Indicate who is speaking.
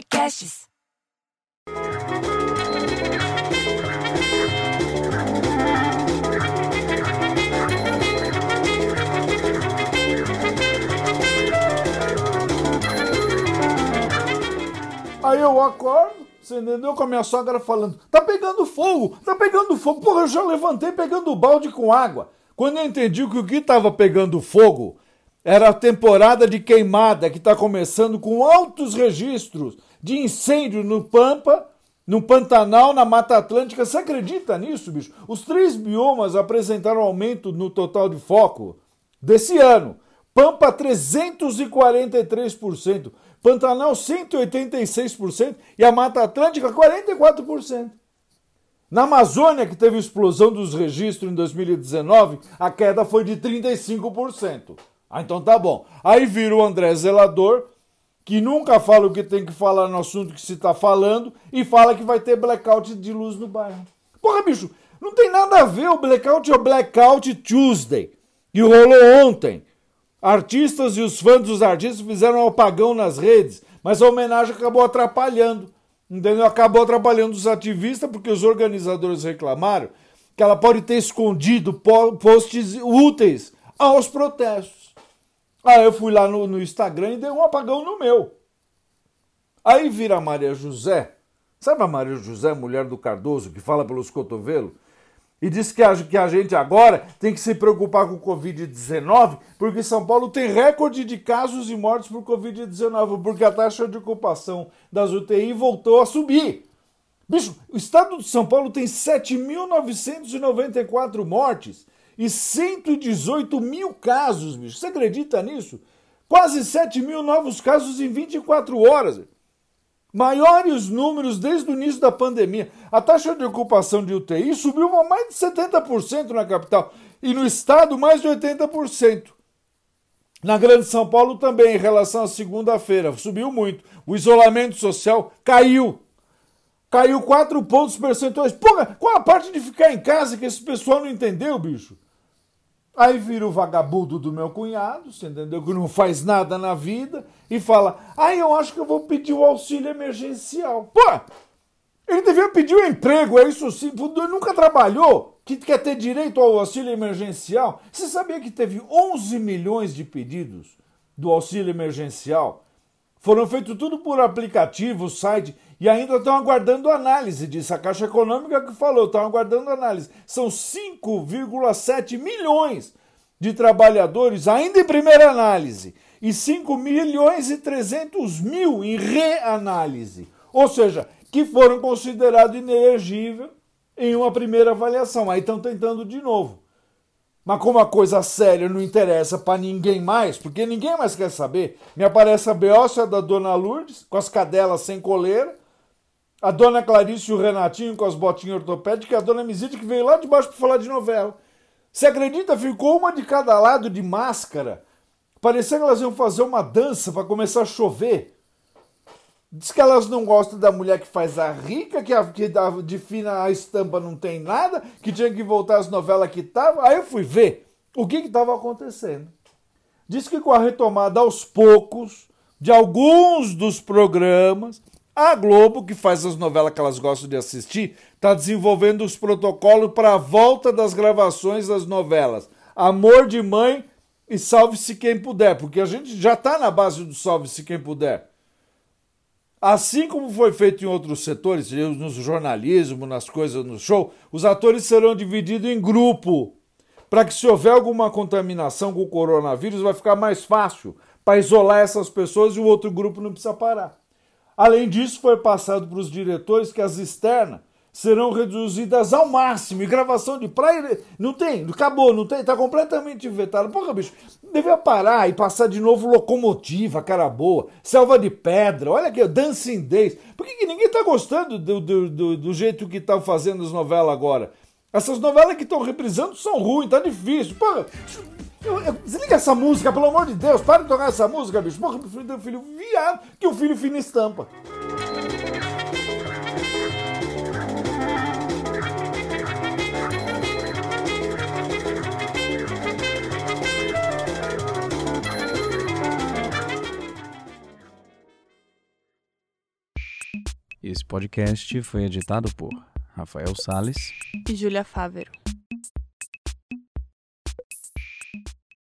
Speaker 1: Podcasts.
Speaker 2: Aí eu acordo, você entendeu? Com a minha sogra falando: tá pegando fogo, tá pegando fogo. Porra, eu já levantei pegando o balde com água. Quando eu entendi que o que estava pegando fogo era a temporada de queimada que está começando com altos registros de incêndio no Pampa, no Pantanal, na Mata Atlântica. Você acredita nisso, bicho? Os três biomas apresentaram aumento no total de foco desse ano. Pampa 343%, Pantanal 186% e a Mata Atlântica 44%. Na Amazônia, que teve explosão dos registros em 2019, a queda foi de 35%. Ah, então tá bom. Aí vira o André Zelador, que nunca fala o que tem que falar no assunto que se está falando, e fala que vai ter blackout de luz no bairro. Porra, bicho, não tem nada a ver. O blackout é o Blackout Tuesday, que rolou ontem. Artistas e os fãs dos artistas fizeram um apagão nas redes, mas a homenagem acabou atrapalhando. Entendeu? Acabou atrapalhando os ativistas, porque os organizadores reclamaram que ela pode ter escondido posts úteis aos protestos. Aí eu fui lá no, no Instagram e dei um apagão no meu. Aí vira a Maria José. Sabe a Maria José, mulher do Cardoso, que fala pelos cotovelos? E diz que a, que a gente agora tem que se preocupar com o Covid-19, porque São Paulo tem recorde de casos e mortes por Covid-19, porque a taxa de ocupação das UTI voltou a subir. Bicho, o estado de São Paulo tem 7.994 mortes e 118 mil casos, bicho. Você acredita nisso? Quase 7 mil novos casos em 24 horas. Maiores números desde o início da pandemia. A taxa de ocupação de UTI subiu mais de 70% na capital e no estado mais de 80%. Na Grande São Paulo também, em relação à segunda-feira, subiu muito. O isolamento social caiu. Caiu 4 pontos percentuais. Porra, qual a parte de ficar em casa que esse pessoal não entendeu, bicho? Aí vira o vagabundo do meu cunhado, você entendeu? Que não faz nada na vida e fala: Ah, eu acho que eu vou pedir o auxílio emergencial. Pô! Ele devia pedir um emprego, é isso sim. Ele nunca trabalhou, que quer ter direito ao auxílio emergencial. Você sabia que teve 11 milhões de pedidos do auxílio emergencial? Foram feitos tudo por aplicativo, site, e ainda estão aguardando análise, disse a Caixa Econômica que falou, estão aguardando análise. São 5,7 milhões de trabalhadores ainda em primeira análise e 5 milhões e 300 mil em reanálise. Ou seja, que foram considerados inelegíveis em uma primeira avaliação. Aí estão tentando de novo. Mas como a coisa séria não interessa para ninguém mais, porque ninguém mais quer saber, me aparece a beócia da Dona Lourdes, com as cadelas sem coleira, a Dona Clarice e o Renatinho com as botinhas ortopédicas, a Dona Misite que veio lá de baixo para falar de novela. Você acredita? Ficou uma de cada lado de máscara. Parecia que elas iam fazer uma dança para começar a chover. Diz que elas não gostam da mulher que faz a rica, que, a, que de fina a estampa não tem nada, que tinha que voltar às novelas que estavam. Aí eu fui ver o que estava acontecendo. Diz que com a retomada aos poucos de alguns dos programas, a Globo, que faz as novelas que elas gostam de assistir, está desenvolvendo os protocolos para a volta das gravações das novelas. Amor de Mãe e Salve-se Quem Puder, porque a gente já está na base do Salve-se Quem Puder. Assim como foi feito em outros setores, no jornalismo, nas coisas no show, os atores serão divididos em grupo, para que se houver alguma contaminação com o coronavírus, vai ficar mais fácil para isolar essas pessoas e o outro grupo não precisa parar. Além disso, foi passado para os diretores que as externas serão reduzidas ao máximo. E gravação de praia não tem, acabou, não tem, tá completamente vetado. Porra, bicho, devia parar e passar de novo locomotiva, cara boa, selva de pedra, olha aqui, Dancing Days. Por que, que ninguém tá gostando do, do, do, do jeito que estão fazendo as novelas agora? Essas novelas que estão reprisando são ruins, tá difícil. Porra, eu, eu, desliga essa música, pelo amor de Deus, para de tocar essa música, bicho. Porra, meu filho um filho viado, que o filho fina estampa.
Speaker 1: Esse podcast foi editado por Rafael Sales
Speaker 3: e Júlia Fávero.